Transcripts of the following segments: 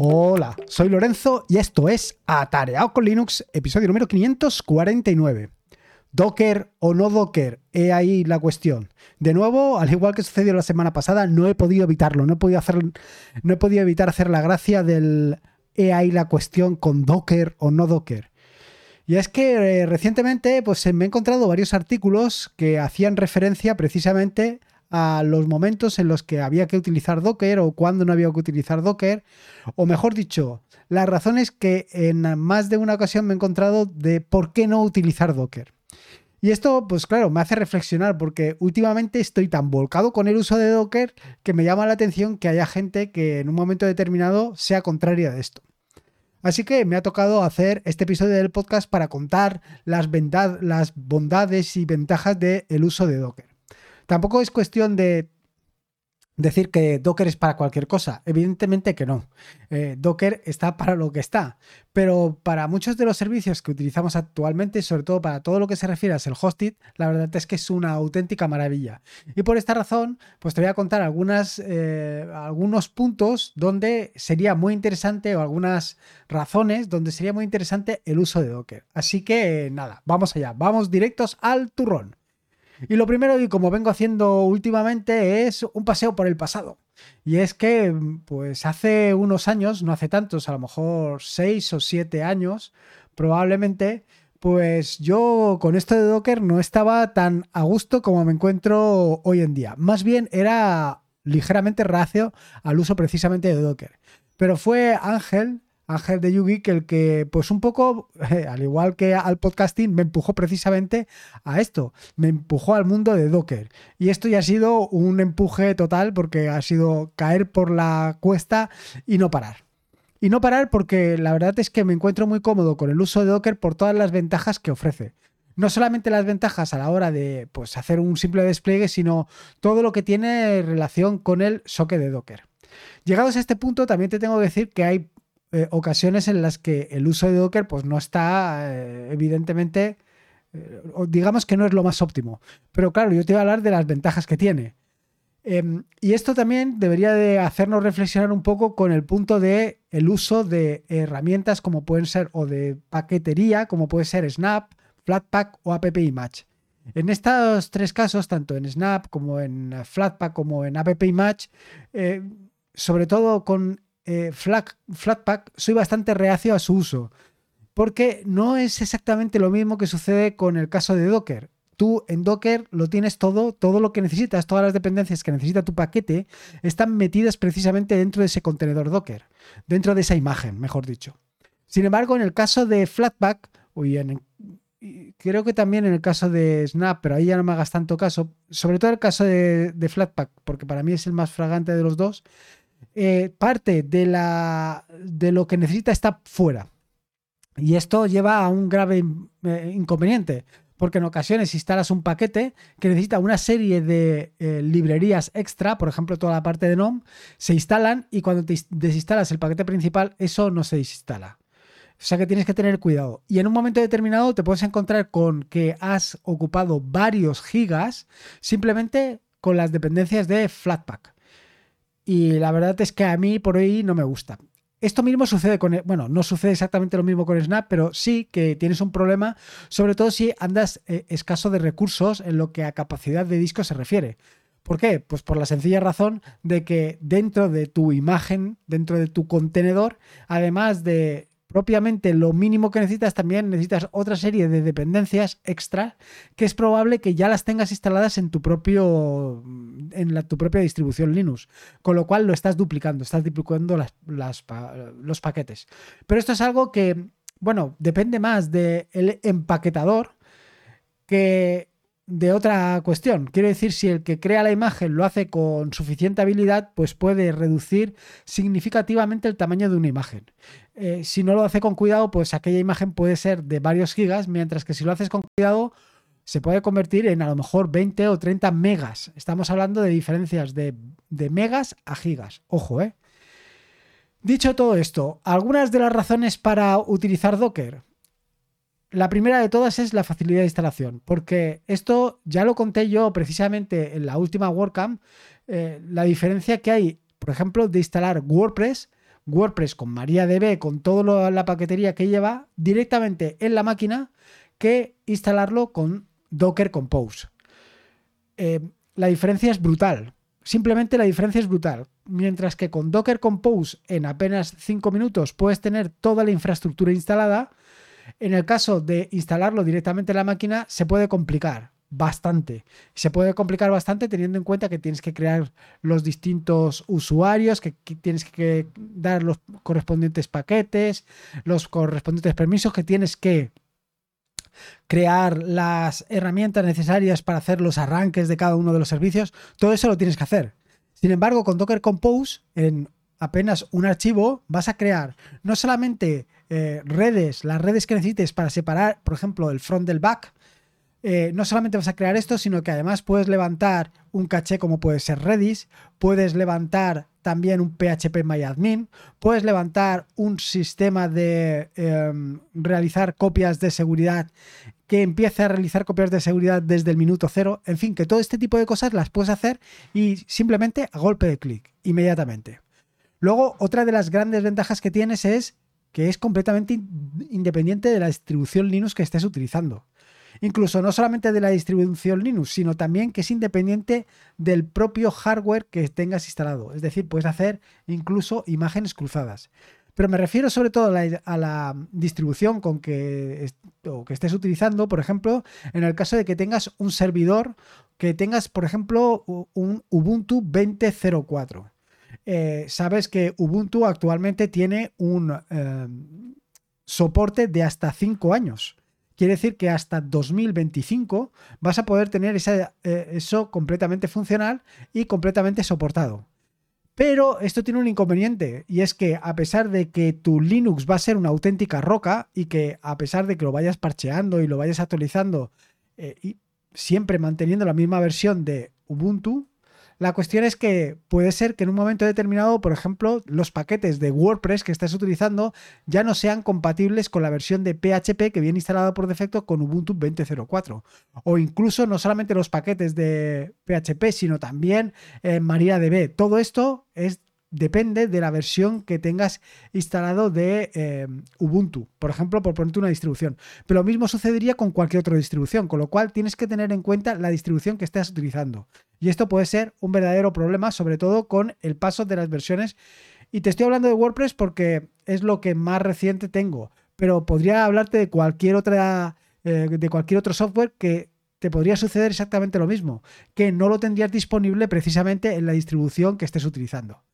Hola, soy Lorenzo y esto es Atareado con Linux, episodio número 549. Docker o no Docker, he ahí la cuestión. De nuevo, al igual que sucedió la semana pasada, no he podido evitarlo, no he podido, hacer, no he podido evitar hacer la gracia del he ahí la cuestión con Docker o no Docker. Y es que eh, recientemente pues, me he encontrado varios artículos que hacían referencia precisamente a los momentos en los que había que utilizar Docker o cuando no había que utilizar Docker, o mejor dicho, las razones que en más de una ocasión me he encontrado de por qué no utilizar Docker. Y esto, pues claro, me hace reflexionar porque últimamente estoy tan volcado con el uso de Docker que me llama la atención que haya gente que en un momento determinado sea contraria de esto. Así que me ha tocado hacer este episodio del podcast para contar las, las bondades y ventajas del uso de Docker. Tampoco es cuestión de decir que Docker es para cualquier cosa. Evidentemente que no. Eh, Docker está para lo que está. Pero para muchos de los servicios que utilizamos actualmente, sobre todo para todo lo que se refiere a self-hosted, la verdad es que es una auténtica maravilla. Y por esta razón, pues te voy a contar eh, algunos puntos donde sería muy interesante o algunas razones donde sería muy interesante el uso de Docker. Así que nada, vamos allá. Vamos directos al turrón. Y lo primero, y como vengo haciendo últimamente, es un paseo por el pasado. Y es que, pues hace unos años, no hace tantos, a lo mejor seis o siete años, probablemente, pues yo con esto de Docker no estaba tan a gusto como me encuentro hoy en día. Más bien era ligeramente racio al uso precisamente de Docker. Pero fue Ángel, Ángel de que el que, pues un poco, al igual que al podcasting, me empujó precisamente a esto, me empujó al mundo de Docker. Y esto ya ha sido un empuje total porque ha sido caer por la cuesta y no parar. Y no parar porque la verdad es que me encuentro muy cómodo con el uso de Docker por todas las ventajas que ofrece. No solamente las ventajas a la hora de pues, hacer un simple despliegue, sino todo lo que tiene relación con el soque de Docker. Llegados a este punto, también te tengo que decir que hay eh, ocasiones en las que el uso de Docker pues no está eh, evidentemente, eh, digamos que no es lo más óptimo. Pero claro, yo te voy a hablar de las ventajas que tiene. Em, y esto también debería de hacernos reflexionar un poco con el punto de el uso de herramientas como pueden ser o de paquetería, como puede ser Snap, Flatpak o App Image. En estos tres casos, tanto en Snap como en Flatpak como en App Image, sobre todo con eh, Flatpak soy bastante reacio a su uso, porque no es exactamente lo mismo que sucede con el caso de Docker. Tú en Docker lo tienes todo, todo lo que necesitas, todas las dependencias que necesita tu paquete están metidas precisamente dentro de ese contenedor Docker, dentro de esa imagen, mejor dicho. Sin embargo, en el caso de Flatpak, creo que también en el caso de Snap, pero ahí ya no me hagas tanto caso, sobre todo el caso de Flatpak, porque para mí es el más fragante de los dos, eh, parte de, la, de lo que necesita está fuera. Y esto lleva a un grave eh, inconveniente, porque en ocasiones instalas un paquete que necesita una serie de eh, librerías extra, por ejemplo, toda la parte de NOM, se instalan y cuando te desinstalas el paquete principal, eso no se desinstala. O sea que tienes que tener cuidado. Y en un momento determinado te puedes encontrar con que has ocupado varios gigas simplemente con las dependencias de Flatpak y la verdad es que a mí por hoy no me gusta. Esto mismo sucede con, bueno, no sucede exactamente lo mismo con Snap, pero sí que tienes un problema, sobre todo si andas eh, escaso de recursos en lo que a capacidad de disco se refiere. ¿Por qué? Pues por la sencilla razón de que dentro de tu imagen, dentro de tu contenedor, además de propiamente lo mínimo que necesitas, también necesitas otra serie de dependencias extra que es probable que ya las tengas instaladas en tu propio en la, tu propia distribución Linux, con lo cual lo estás duplicando, estás duplicando las, los paquetes. Pero esto es algo que, bueno, depende más del empaquetador que de otra cuestión. Quiero decir, si el que crea la imagen lo hace con suficiente habilidad, pues puede reducir significativamente el tamaño de una imagen. Eh, si no lo hace con cuidado, pues aquella imagen puede ser de varios gigas, mientras que si lo haces con cuidado, se puede convertir en a lo mejor 20 o 30 megas. Estamos hablando de diferencias de, de megas a gigas. Ojo, ¿eh? Dicho todo esto, algunas de las razones para utilizar Docker. La primera de todas es la facilidad de instalación, porque esto ya lo conté yo precisamente en la última WordCamp, eh, la diferencia que hay, por ejemplo, de instalar WordPress, WordPress con MariaDB, con toda la paquetería que lleva, directamente en la máquina que instalarlo con Docker Compose. Eh, la diferencia es brutal. Simplemente la diferencia es brutal. Mientras que con Docker Compose en apenas 5 minutos puedes tener toda la infraestructura instalada, en el caso de instalarlo directamente en la máquina se puede complicar bastante. Se puede complicar bastante teniendo en cuenta que tienes que crear los distintos usuarios, que tienes que dar los correspondientes paquetes, los correspondientes permisos, que tienes que crear las herramientas necesarias para hacer los arranques de cada uno de los servicios. Todo eso lo tienes que hacer. Sin embargo, con Docker Compose, en apenas un archivo, vas a crear no solamente eh, redes, las redes que necesites para separar, por ejemplo, el front del back, eh, no solamente vas a crear esto, sino que además puedes levantar un caché como puede ser Redis, puedes levantar también un PHP MyAdmin, puedes levantar un sistema de em, realizar copias de seguridad que empiece a realizar copias de seguridad desde el minuto cero, en fin, que todo este tipo de cosas las puedes hacer y simplemente a golpe de clic, inmediatamente. Luego, otra de las grandes ventajas que tienes es que es completamente independiente de la distribución Linux que estés utilizando incluso no solamente de la distribución Linux, sino también que es independiente del propio hardware que tengas instalado. Es decir, puedes hacer incluso imágenes cruzadas. Pero me refiero sobre todo a la, distribución con que, que estés utilizando, por ejemplo, en el caso de que tengas un servidor, que tengas, por ejemplo, un Ubuntu 20.04. Eh, sabes que Ubuntu actualmente tiene un eh, soporte de hasta 5 años. Quiere decir que hasta 2025 vas a poder tener eh, eso completamente funcional y completamente soportado. Pero esto tiene un inconveniente y es que a pesar de que tu Linux va a ser una auténtica roca y que a pesar de que lo vayas parcheando y lo vayas actualizando y siempre manteniendo la misma versión de Ubuntu, la cuestión es que puede ser que en un momento determinado, por ejemplo, los paquetes de WordPress que estés utilizando ya no sean compatibles con la versión de PHP que viene instalada por defecto con Ubuntu 20.04. O incluso no solamente los paquetes de PHP, sino también en MariaDB. Todo esto es depende de la versión que tengas instalado de eh, Ubuntu, por ejemplo, por ponerte una distribución. Pero lo mismo sucedería con cualquier otra distribución, con lo cual tienes que tener en cuenta la distribución que estés utilizando. Y esto puede ser un verdadero problema, sobre todo con el paso de las versiones. Y te estoy hablando de WordPress porque es lo que más reciente tengo, pero podría hablarte de cualquier otra, eh, de cualquier otro software que te podría suceder exactamente lo mismo, que no lo tendrías disponible precisamente en la distribución que estés utilizando.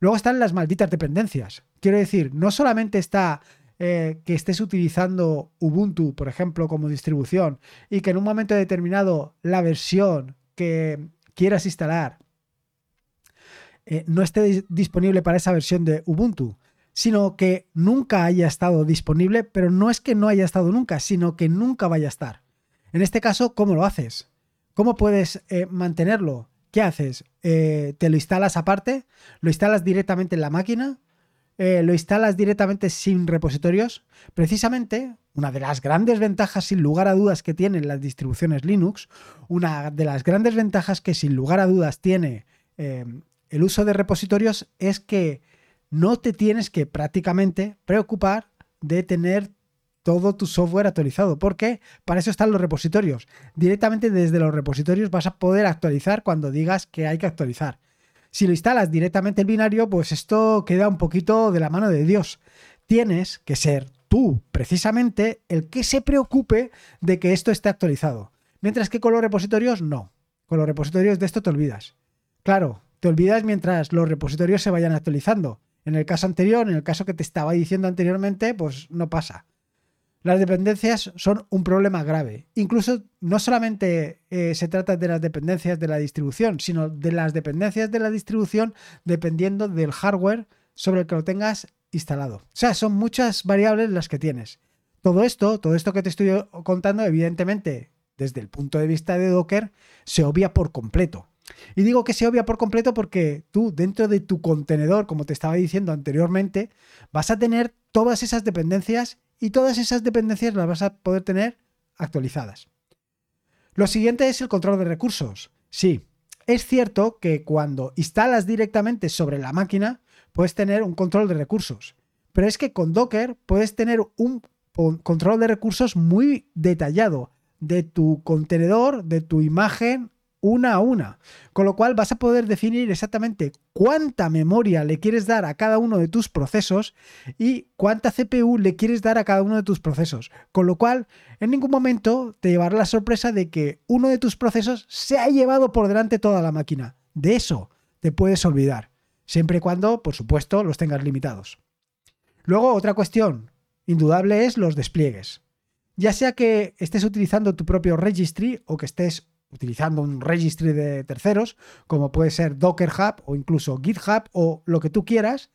Luego están las malditas dependencias. Quiero decir, no solamente está eh, que estés utilizando Ubuntu, por ejemplo, como distribución, y que en un momento determinado la versión que quieras instalar eh, no esté disponible para esa versión de Ubuntu, sino que nunca haya estado disponible, pero no es que no haya estado nunca, sino que nunca vaya a estar. En este caso, ¿cómo lo haces? ¿Cómo puedes eh, mantenerlo? ¿Qué haces? Eh, ¿Te lo instalas aparte? ¿Lo instalas directamente en la máquina? Eh, ¿Lo instalas directamente sin repositorios? Precisamente, una de las grandes ventajas, sin lugar a dudas, que tienen las distribuciones Linux, una de las grandes ventajas que sin lugar a dudas tiene eh, el uso de repositorios es que no te tienes que prácticamente preocupar de tener todo tu software actualizado, porque para eso están los repositorios. Directamente desde los repositorios vas a poder actualizar cuando digas que hay que actualizar. Si lo instalas directamente el binario, pues esto queda un poquito de la mano de Dios. Tienes que ser tú, precisamente, el que se preocupe de que esto esté actualizado. Mientras que con los repositorios no. Con los repositorios de esto te olvidas. Claro, te olvidas mientras los repositorios se vayan actualizando. En el caso anterior, en el caso que te estaba diciendo anteriormente, pues no pasa. Las dependencias son un problema grave. Incluso no solamente eh, se trata de las dependencias de la distribución, sino de las dependencias de la distribución dependiendo del hardware sobre el que lo tengas instalado. O sea, son muchas variables las que tienes. Todo esto, todo esto que te estoy contando, evidentemente, desde el punto de vista de Docker, se obvia por completo. Y digo que se obvia por completo porque tú, dentro de tu contenedor, como te estaba diciendo anteriormente, vas a tener todas esas dependencias y todas esas dependencias las vas a poder tener actualizadas. Lo siguiente es el control de recursos. Sí, es cierto que cuando instalas directamente sobre la máquina, puedes tener un control de recursos. Pero es que con Docker puedes tener un control de recursos muy detallado de tu contenedor, de tu imagen, una a una. Con lo cual vas a poder definir exactamente cuánta memoria le quieres dar a cada uno de tus procesos y cuánta CPU le quieres dar a cada uno de tus procesos. Con lo cual, en ningún momento te llevará la sorpresa de que uno de tus procesos se ha llevado por delante toda la máquina. De eso te puedes olvidar, siempre y cuando, por supuesto, los tengas limitados. Luego, otra cuestión indudable es los despliegues. Ya sea que estés utilizando tu propio registry o que estés utilizando un registry de terceros, como puede ser Docker Hub o incluso GitHub o lo que tú quieras,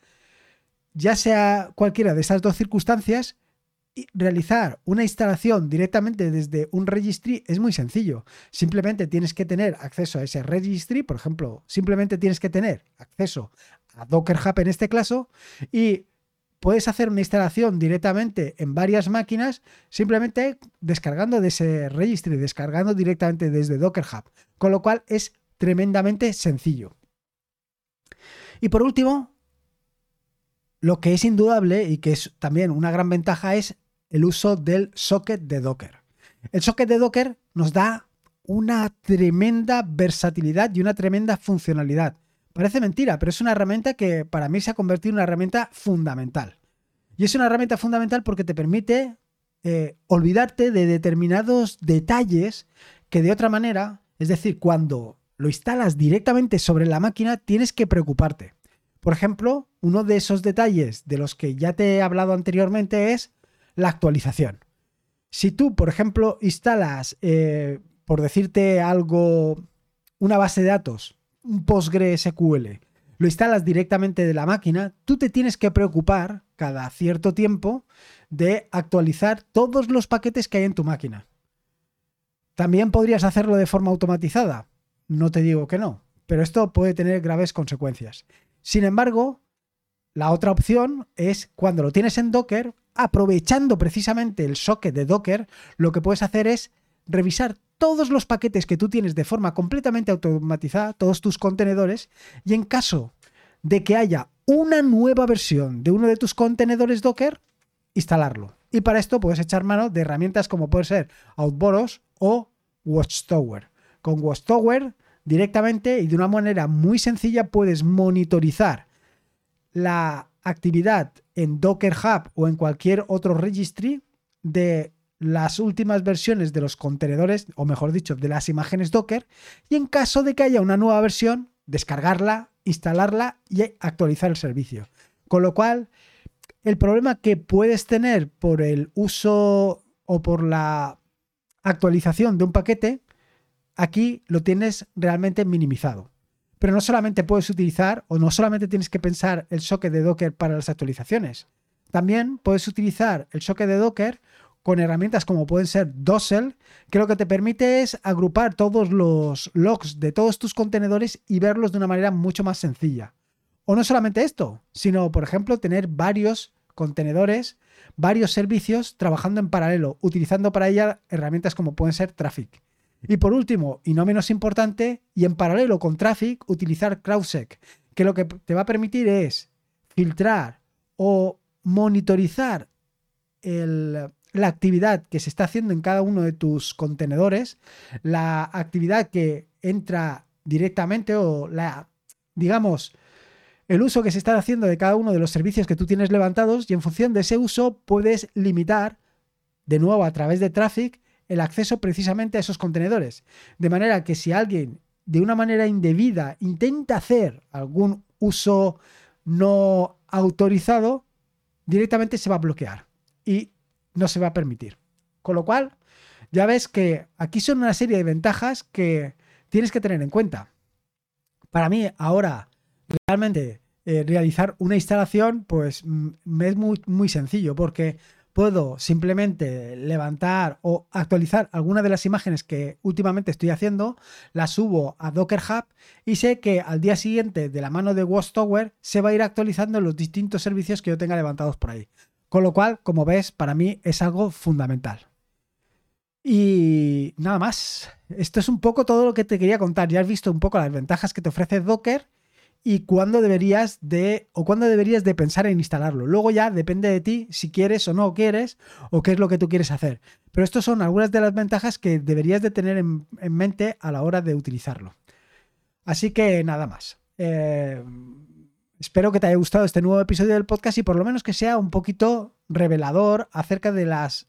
ya sea cualquiera de esas dos circunstancias, realizar una instalación directamente desde un registry es muy sencillo. Simplemente tienes que tener acceso a ese registry, por ejemplo, simplemente tienes que tener acceso a Docker Hub en este caso y puedes hacer una instalación directamente en varias máquinas simplemente descargando de ese registry, descargando directamente desde Docker Hub, con lo cual es tremendamente sencillo. Y por último, lo que es indudable y que es también una gran ventaja es el uso del socket de Docker. El socket de Docker nos da una tremenda versatilidad y una tremenda funcionalidad. Parece mentira, pero es una herramienta que para mí se ha convertido en una herramienta fundamental. Y es una herramienta fundamental porque te permite eh, olvidarte de determinados detalles que de otra manera, es decir, cuando lo instalas directamente sobre la máquina, tienes que preocuparte. Por ejemplo, uno de esos detalles de los que ya te he hablado anteriormente es la actualización. Si tú, por ejemplo, instalas, eh, por decirte algo, una base de datos un PostgreSQL, lo instalas directamente de la máquina, tú te tienes que preocupar cada cierto tiempo de actualizar todos los paquetes que hay en tu máquina. También podrías hacerlo de forma automatizada. No te digo que no, pero esto puede tener graves consecuencias. Sin embargo, la otra opción es cuando lo tienes en Docker, aprovechando precisamente el socket de Docker, lo que puedes hacer es revisar todos los paquetes que tú tienes de forma completamente automatizada, todos tus contenedores, y en caso de que haya una nueva versión de uno de tus contenedores Docker, instalarlo. Y para esto puedes echar mano de herramientas como puede ser Outboros o Watchtower. Con Watchtower directamente y de una manera muy sencilla puedes monitorizar la actividad en Docker Hub o en cualquier otro registry de las últimas versiones de los contenedores, o mejor dicho, de las imágenes Docker, y en caso de que haya una nueva versión, descargarla, instalarla y actualizar el servicio. Con lo cual, el problema que puedes tener por el uso o por la actualización de un paquete, aquí lo tienes realmente minimizado. Pero no solamente puedes utilizar o no solamente tienes que pensar el socket de Docker para las actualizaciones, también puedes utilizar el socket de Docker con herramientas como pueden ser Dossel, que lo que te permite es agrupar todos los logs de todos tus contenedores y verlos de una manera mucho más sencilla. O no solamente esto, sino, por ejemplo, tener varios contenedores, varios servicios trabajando en paralelo, utilizando para ella herramientas como pueden ser Traffic. Y por último, y no menos importante, y en paralelo con Traffic, utilizar CrowdSec, que lo que te va a permitir es filtrar o monitorizar el, la actividad que se está haciendo en cada uno de tus contenedores, la actividad que entra directamente o la, digamos, el uso que se está haciendo de cada uno de los servicios que tú tienes levantados y en función de ese uso puedes limitar, de nuevo a través de Traffic, el acceso precisamente a esos contenedores. De manera que si alguien de una manera indebida intenta hacer algún uso no autorizado, directamente se va a bloquear. No se va a permitir. Con lo cual, ya ves que aquí son una serie de ventajas que tienes que tener en cuenta. Para mí, ahora, realmente eh, realizar una instalación, pues mm, es muy, muy sencillo porque puedo simplemente levantar o actualizar alguna de las imágenes que últimamente estoy haciendo, las subo a Docker Hub y sé que al día siguiente de la mano de Watchtower se va a ir actualizando los distintos servicios que yo tenga levantados por ahí. Con lo cual, como ves, para mí es algo fundamental. Y nada más. Esto es un poco todo lo que te quería contar. Ya has visto un poco las ventajas que te ofrece Docker y cuándo deberías de o cuándo deberías de pensar en instalarlo. Luego ya depende de ti si quieres o no quieres o qué es lo que tú quieres hacer. Pero estas son algunas de las ventajas que deberías de tener en, mente a la hora de utilizarlo. Así que nada más. Eh, espero que te haya gustado este nuevo episodio del podcast y por lo menos que sea un poquito revelador acerca de las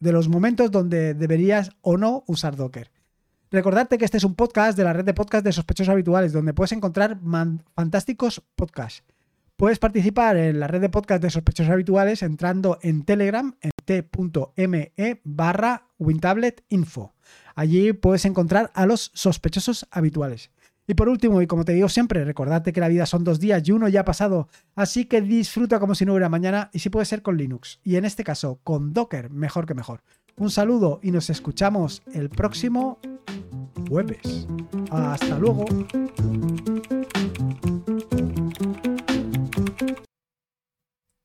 de los momentos donde deberías o no usar Docker. Recordarte que este es un podcast de la red de podcast de sospechosos habituales, donde puedes encontrar fantásticos podcasts. Puedes participar en la red de podcast de sospechosos habituales entrando en Telegram en t.me barra WinTabletInfo. Allí puedes encontrar a los sospechosos habituales. Y por último, y como te digo siempre, recordarte que la vida son dos días y uno ya ha pasado, así que disfruta como si no hubiera mañana y si puede ser con Linux. Y en este caso, con Docker, mejor que mejor. Un saludo y nos escuchamos el próximo jueves. Hasta luego.